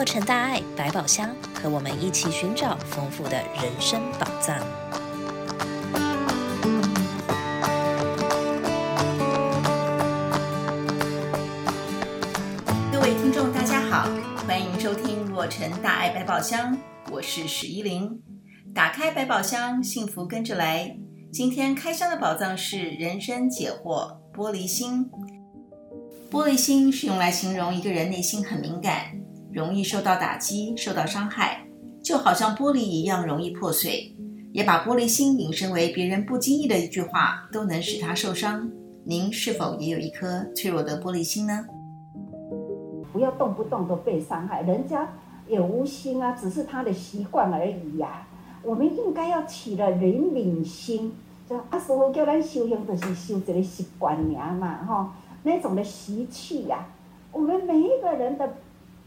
洛城大爱百宝箱，和我们一起寻找丰富的人生宝藏。各位听众，大家好，欢迎收听洛城大爱百宝箱，我是史依琳。打开百宝箱，幸福跟着来。今天开箱的宝藏是人生解惑——玻璃心。玻璃心是用来形容一个人内心很敏感，容易受到打击、受到伤害，就好像玻璃一样容易破碎。也把玻璃心引申为别人不经意的一句话都能使他受伤。您是否也有一颗脆弱的玻璃心呢？不要动不动都被伤害，人家也无心啊，只是他的习惯而已呀、我们应该要起了怜悯心，就阿，师父叫咱修行，就是修这个习惯念嘛，吼。那种的习气呀，我们每一个人的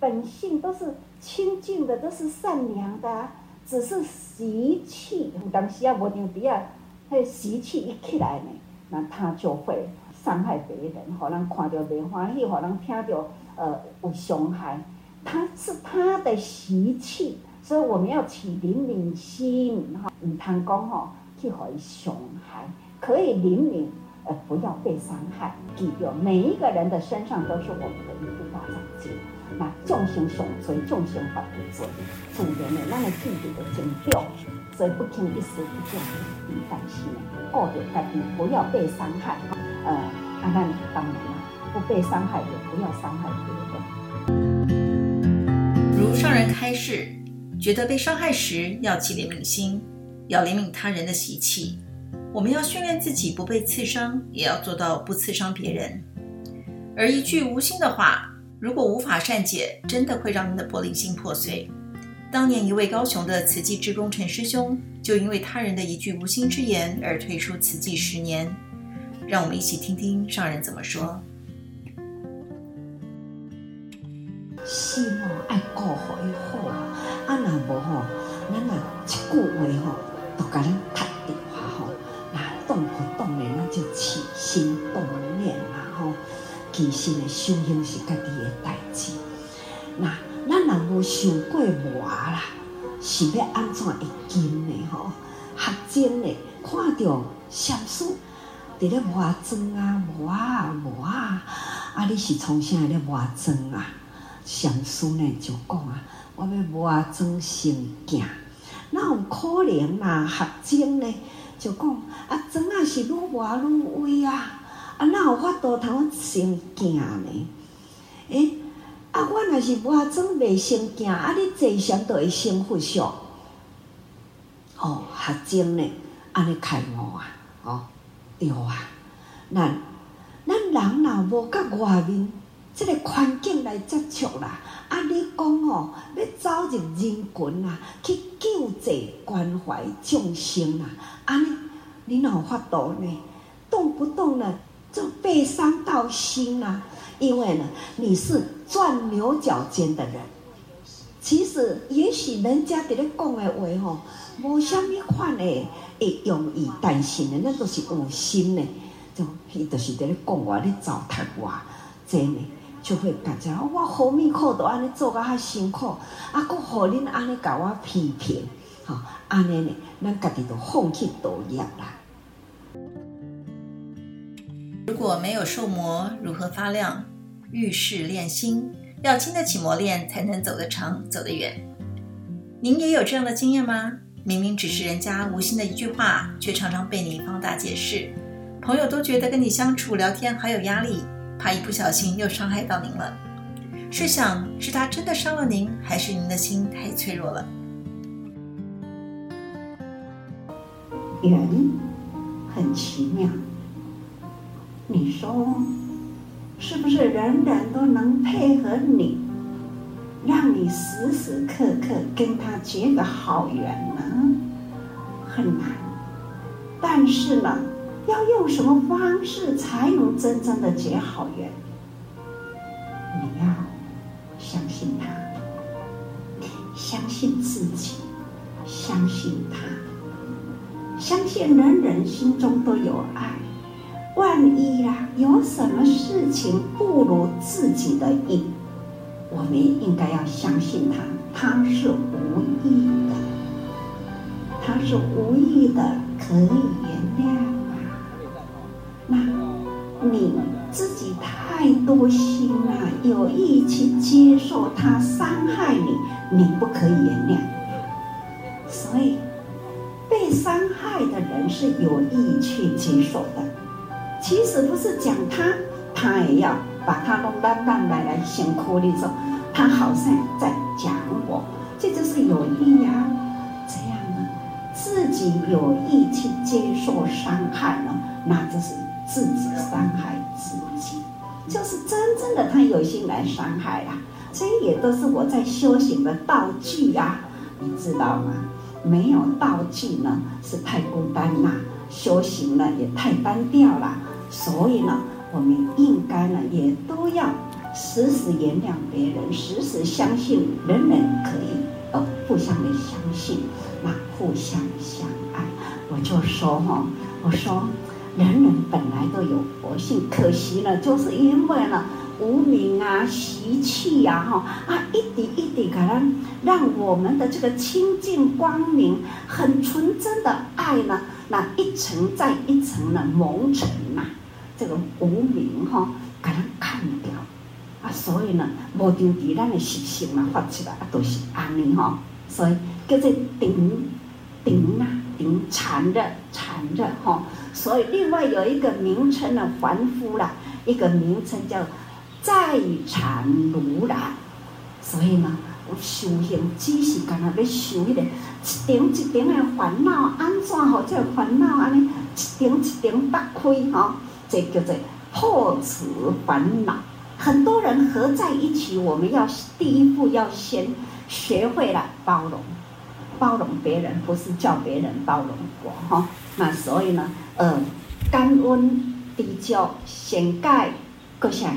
本性都是清净的，都是善良的，只是习气。有当时啊，我牛逼啊，那习气一起来呢，那他就会伤害别人，让人看到没欢喜，让人听到呃有伤害。他是他的习气，所以我们要起怜悯心哈，唔通讲吼去予伊伤害，可以怜悯。呃，不要被伤害。记住，每一个人的身上都是我们的一副大长剑。那众生相随，众生法不随。做人呢，咱要记住的真对，所以不轻一时不重一担心。哦，对，家己不要被伤害。呃，啊，那当然了，不被伤害也不要伤害别人。如上人开示，觉得被伤害时，要起怜悯心，要怜悯他人的习气。我们要训练自己不被刺伤，也要做到不刺伤别人。而一句无心的话，如果无法善解，真的会让你的玻璃心破碎。当年一位高雄的慈济志工陈师兄，就因为他人的一句无心之言而退出慈济十年。让我们一起听听上人怎么说。心哦，爱顾好以后啊，啊那无吼，咱若一句话吼，都甲咱踢掉。动不动的那就起心动念，啊其实的修行是家己的代志。那咱若无想过磨啦，是要安怎会经呢？吼，学精的看到禅师伫咧磨砖啊，磨啊磨啊，啊你是从啥咧磨砖啊？禅师呢就讲啊，我要磨砖成镜，那有可能嘛？学精呢？就讲啊，砖啊是愈磨愈微啊，啊哪有法度通成镜呢？诶、啊我若是磨砖未成镜，啊你坐禅就会成佛相。哦，学精呢，安尼开悟啊，哦，对啊，咱咱人若无甲外面即个环境来接触啦，啊你讲哦，要走入人群啊，去救济关怀众生啊。啊，你你哪有法度呢？动不动呢就被伤到心，啊，因为呢你是钻牛角尖的人。其实也许人家在咧讲的话吼，无虾米款的会容易担心的，那都是有心的，就伊就是在咧讲话咧糟蹋我，真的就会感觉我好命苦都安尼做甲遐辛苦，啊，搁互恁安尼甲我批评。好，安尼呢，咱家己都放弃道业啦。如果没有受磨，如何发亮？遇事练心，要经得起磨练，才能走得长，走得远。您也有这样的经验吗？明明只是人家无心的一句话，却常常被你放大解释。朋友都觉得跟你相处聊天好有压力，怕一不小心又伤害到您了。试想，是他真的伤了您，还是您的心太脆弱了？缘很奇妙，你说是不是人人都能配合你，让你时时刻刻跟他结个好缘呢？很难。但是呢，要用什么方式才能真正的结好缘？你要相信他，相信自己，相信他。相信人人心中都有爱，万一啦有什么事情不如自己的意，我们应该要相信他，他是无意的，他是无意的，可以原谅啊。那你自己太多心了，有意去接受他伤害你，你不可以原谅。所以被伤害的人是有意去接受的。其实不是讲他，他也要把他弄到蛋来来辛苦的时候，他好像在讲我，这就是有意啊。这样呢，自己有意去接受伤害呢，那就是自己伤害自己，就是真正的他有心来伤害啊。这也都是我在修行的道具啊，你知道吗？没有道具呢，是太孤单了，修行呢也太单调了。所以呢，我们应该呢，也都要时时原谅别人，时时相信人人可以呃互相的相信，那互相相爱。我就说哈，我说人人本来都有佛性，可惜呢，就是因为呢无明啊、习气呀，哈啊，一滴一滴可能让我们的这个清净光明、很纯真的爱呢，那一层再一层的蒙尘。这个无明哈，给它砍掉啊，所以呢，无定伫咱的习性嘛发起来，啊，都是安尼哈，所以叫做顶顶啊，顶缠的缠着哈，所以另外有一个名称呢，凡夫啦，一个名称叫在缠如来，所以呢，我修行只是干那要修一点一点一点的烦恼，安怎好这烦恼安尼一点一点打开哈。这叫做破除烦恼。很多人合在一起，我们要第一步要先学会了包容，包容别人，不是叫别人包容我哈。那所以呢，呃，感恩、地久、先盖、各项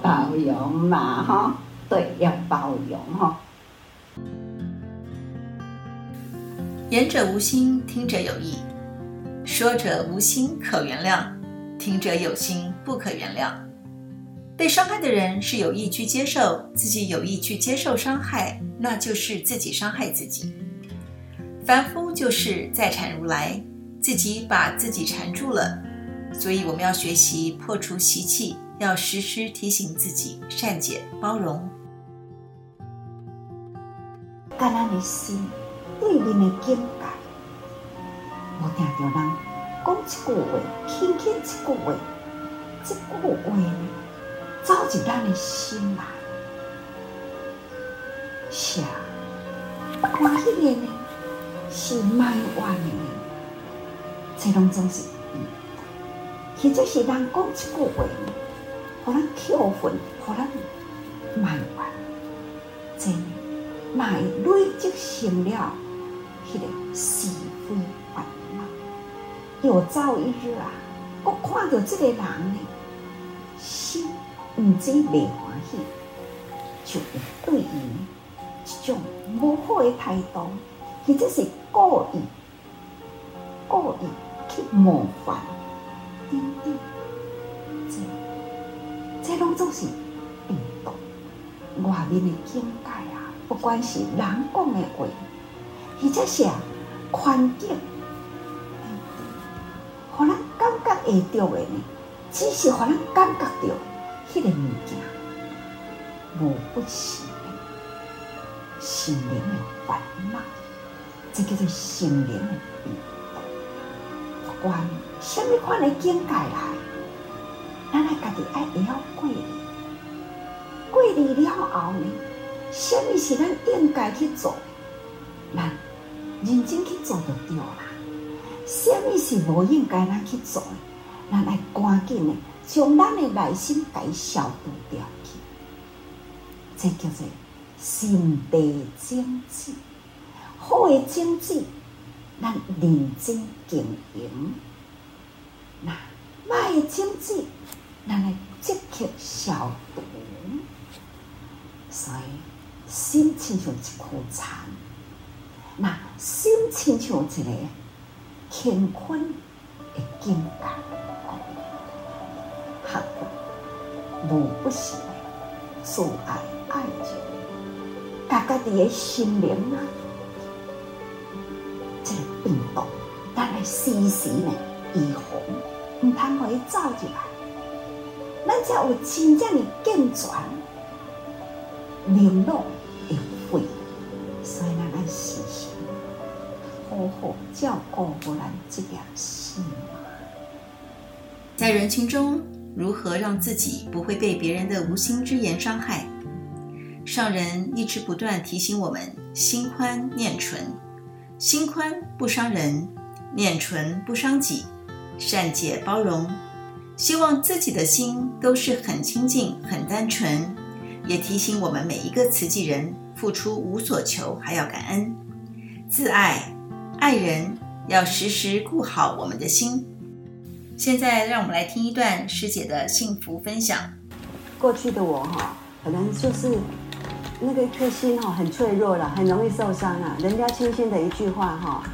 包容嘛哈。对，要包容哈。言者无心，听者有意。说者无心可原谅，听者有心不可原谅。被伤害的人是有意去接受，自己有意去接受伤害，那就是自己伤害自己。凡夫就是在缠如来，自己把自己缠住了。所以我们要学习破除习气，要时时提醒自己善解包容。感恩的心，对面的境界。我听到人讲一句话，轻轻一句话，这句话呢，走入咱的心来。是啊，欢喜的呢，是埋怨的呢，这拢总是嗯，或者是人讲一句话呢，互咱扣分，互咱埋怨，这乃累积成了迄个是非。有朝一日啊，我看到这个人呢，心唔知未欢喜，就会对伊一种不好的态度，或者是故意故意去冒犯，等等，这这拢总是病毒。外面的境界啊，不管是人讲的话，或者是环境。会到的呢，只是互咱感觉到迄个物件，无不是心灵的烦恼，这叫做心灵的病毒。不管什么款的境界来，咱来家己爱会晓过滤，过滤了后呢，什么是咱应该去做，咱认真去做就对了。什么是无应该咱去做的？咱来赶紧的将咱的内心给消毒掉去。这叫做心地正直，好的正直，咱认真经营。那坏的正直，咱来积极消毒。所以心亲像一颗蚕，那心亲像一个。乾坤的境界，好，无不是的。自爱爱情，家家己的心灵啊，这个病毒，咱来时时呢预防，唔通互伊走入来，咱才有真正的健全，灵络会会，所以咱爱时时好好照顾好咱这条心。在人群中，如何让自己不会被别人的无心之言伤害？上人一直不断提醒我们：心宽念纯，心宽不伤人，念纯不伤己，善解包容。希望自己的心都是很清净、很单纯。也提醒我们每一个慈济人，付出无所求，还要感恩。自爱爱人，要时时顾好我们的心。现在让我们来听一段师姐的幸福分享。过去的我哈，可能就是那个一颗心哈，很脆弱了，很容易受伤啊。人家轻轻的一句话哈，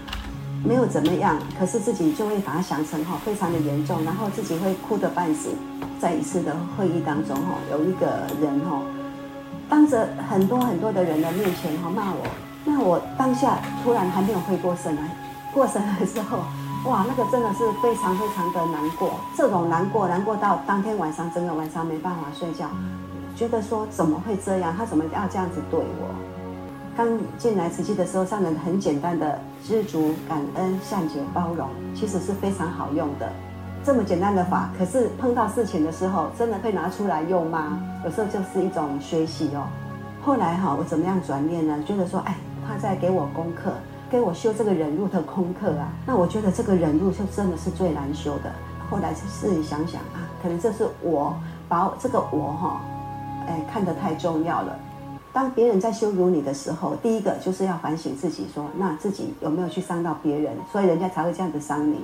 没有怎么样，可是自己就会把它想成哈，非常的严重，然后自己会哭得半死。在一次的会议当中哈，有一个人哈，当着很多很多的人的面前哈骂我，那我当下突然还没有回过神来，过神来之后。哇，那个真的是非常非常的难过，这种难过，难过到当天晚上整个晚上没办法睡觉，觉得说怎么会这样？他怎么要这样子对我？刚进来慈济的时候，上人很简单的知足、感恩、善解、包容，其实是非常好用的。这么简单的法，可是碰到事情的时候，真的会拿出来用吗？有时候就是一种学习哦。后来哈，我怎么样转念呢？觉得说，哎，他在给我功课。给我修这个忍辱的功课啊，那我觉得这个忍辱就真的是最难修的。后来自己想想啊，可能这是我把这个我哈，哎，看得太重要了。当别人在羞辱你的时候，第一个就是要反省自己说，说那自己有没有去伤到别人，所以人家才会这样子伤你。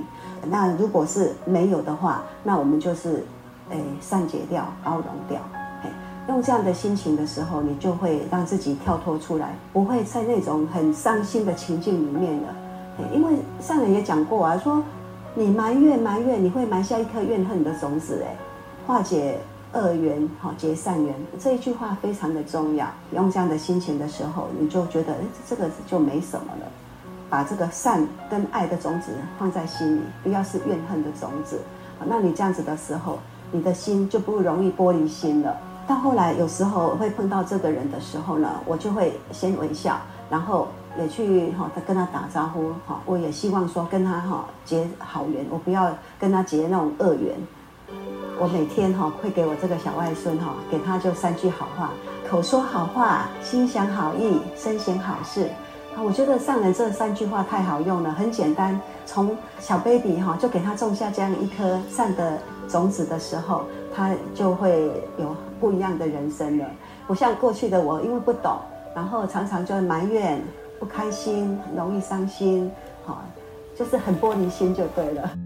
那如果是没有的话，那我们就是哎善解掉，包容掉。用这样的心情的时候，你就会让自己跳脱出来，不会在那种很伤心的情境里面了。因为上人也讲过啊，说你埋怨埋怨，你会埋下一颗怨恨的种子。哎，化解恶缘，好结善缘，这一句话非常的重要。用这样的心情的时候，你就觉得哎，这个就没什么了。把这个善跟爱的种子放在心里，不要是怨恨的种子。那你这样子的时候，你的心就不容易玻璃心了。到后来，有时候会碰到这个人的时候呢，我就会先微笑，然后也去哈，他跟他打招呼哈，我也希望说跟他哈结好缘，我不要跟他结那种恶缘。我每天哈会给我这个小外孙哈，给他就三句好话，口说好话，心想好意，身行好事。啊，我觉得上人这三句话太好用了，很简单，从小 baby 哈就给他种下这样一颗善的种子的时候，他就会有不一样的人生了。不像过去的我，因为不懂，然后常常就埋怨、不开心、容易伤心，好，就是很玻璃心就对了。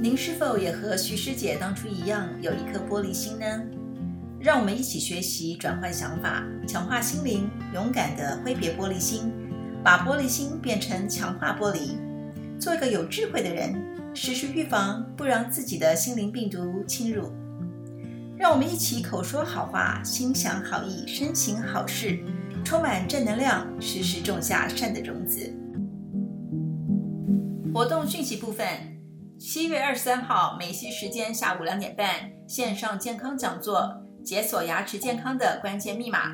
您是否也和徐师姐当初一样有一颗玻璃心呢？让我们一起学习转换想法，强化心灵，勇敢地挥别玻璃心，把玻璃心变成强化玻璃，做一个有智慧的人，时时预防，不让自己的心灵病毒侵入。让我们一起口说好话，心想好意，身行好事，充满正能量，时时种下善的种子。活动讯息部分：七月二十三号美西时间下午两点半，线上健康讲座，解锁牙齿健康的关键密码。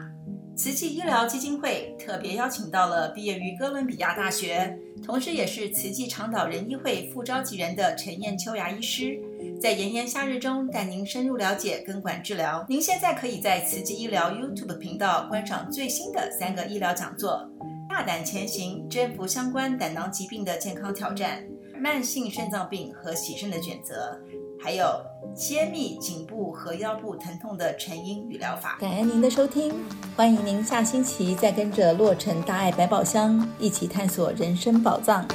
慈济医疗基金会特别邀请到了毕业于哥伦比亚大学，同时也是慈济长岛人医会副召集人的陈彦秋牙医师。在炎炎夏日中，带您深入了解根管治疗。您现在可以在慈济医疗 YouTube 频道观赏最新的三个医疗讲座：大胆前行，征服相关胆囊疾病的健康挑战；慢性肾脏病和洗肾的选择；还有揭秘颈部和腰部疼痛的成因与疗法。感恩您的收听，欢迎您下星期再跟着洛城大爱百宝箱一起探索人生宝藏。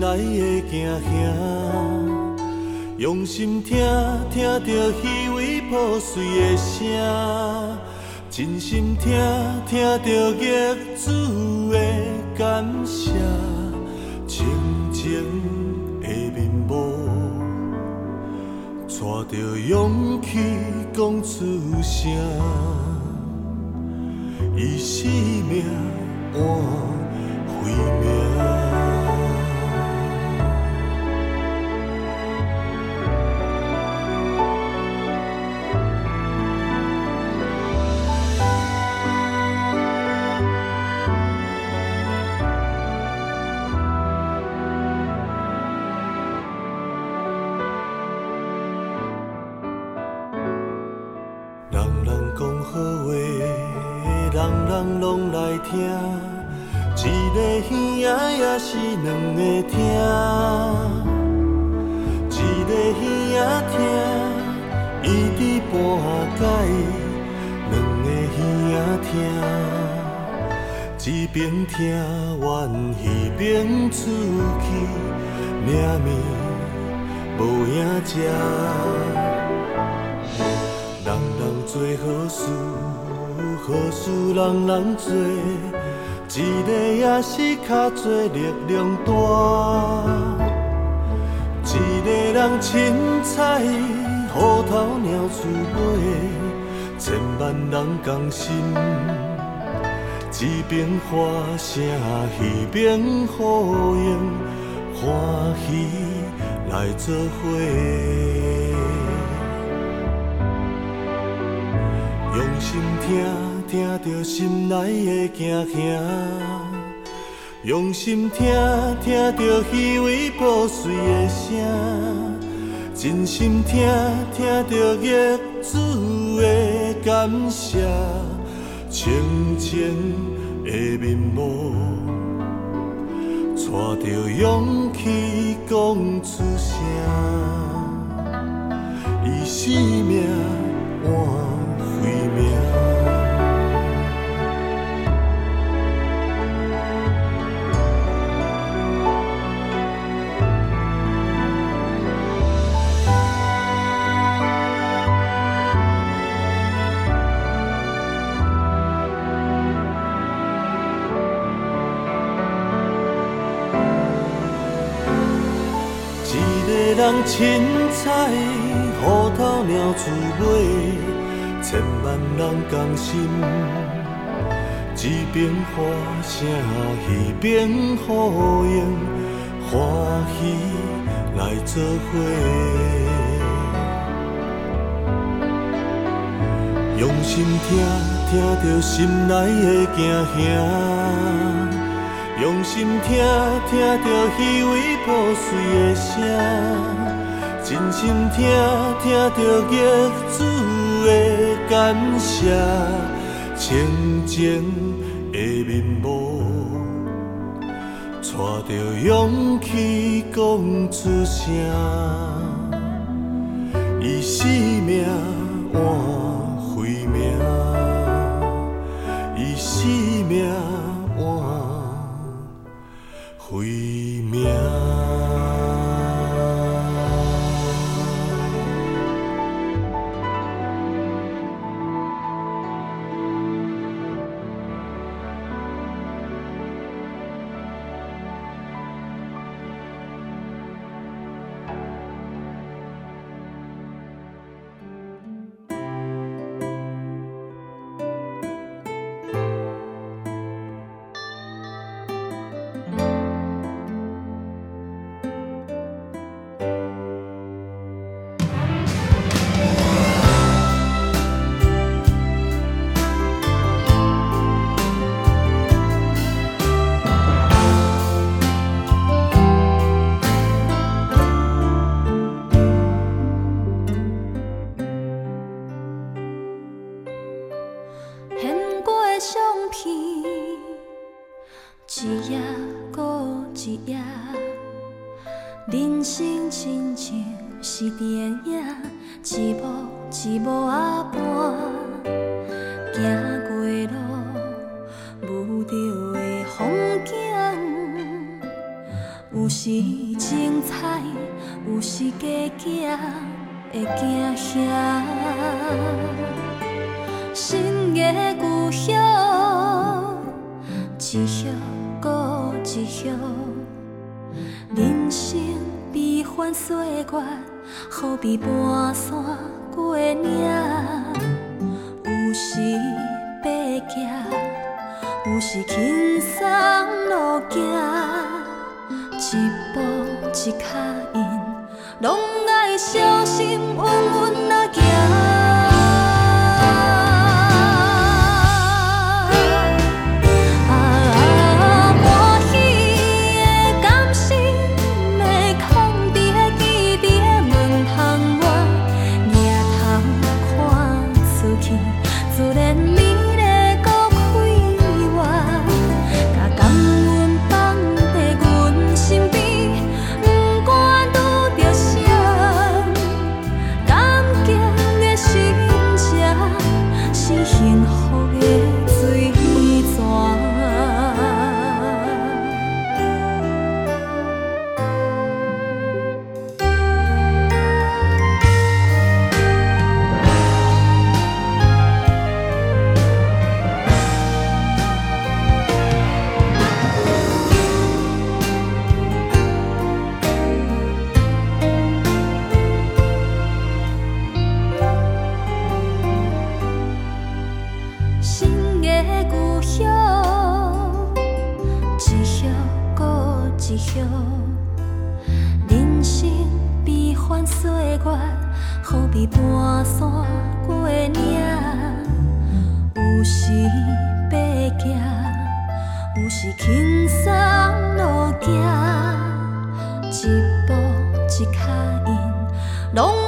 心内的惊吓，用心听，听着虚伪破碎的声，真心听，听着业主的感谢，清净的面目，带着勇气讲出声，以生命换慧命。是两个疼，一个耳仔疼，一滴半解，两个耳仔疼，一边疼完，那边出气，命命无影家。人人做好事，好事人人做。一个也是较济力量大。一个人凊彩，虎头鸟鼠尾，千万人同心。一边花声，一边呼应，欢喜来作伙。用心听，听着心内的惊吓；用心听，听着虚伪破碎的声；真心听，听着业主的感谢。清净的面目，带着勇气讲出声，以生命换。人凊彩，雨头鸟雏尾，千万人同心，一边欢声，一边呼应，欢喜来作伙。用心听，听着心内的惊吓。用心听，听着稀微破碎的声；真心听，听着业主的感谢。清静的面目，带着勇气讲出声。以生命换回命，以生命。慧人生亲像是电影，一幕一幕啊搬，行过路遇到的风景，有时精彩，有时假假的惊吓。新的故乡，一休搁一休。人生悲欢岁月，何必盘山过岭？有时爬行，有时轻松路行，一步一脚印，拢爱小心稳稳啊行。人生悲欢岁月，何必盘山过岭？有时爬行，有时轻松路行，一步一脚印，拢。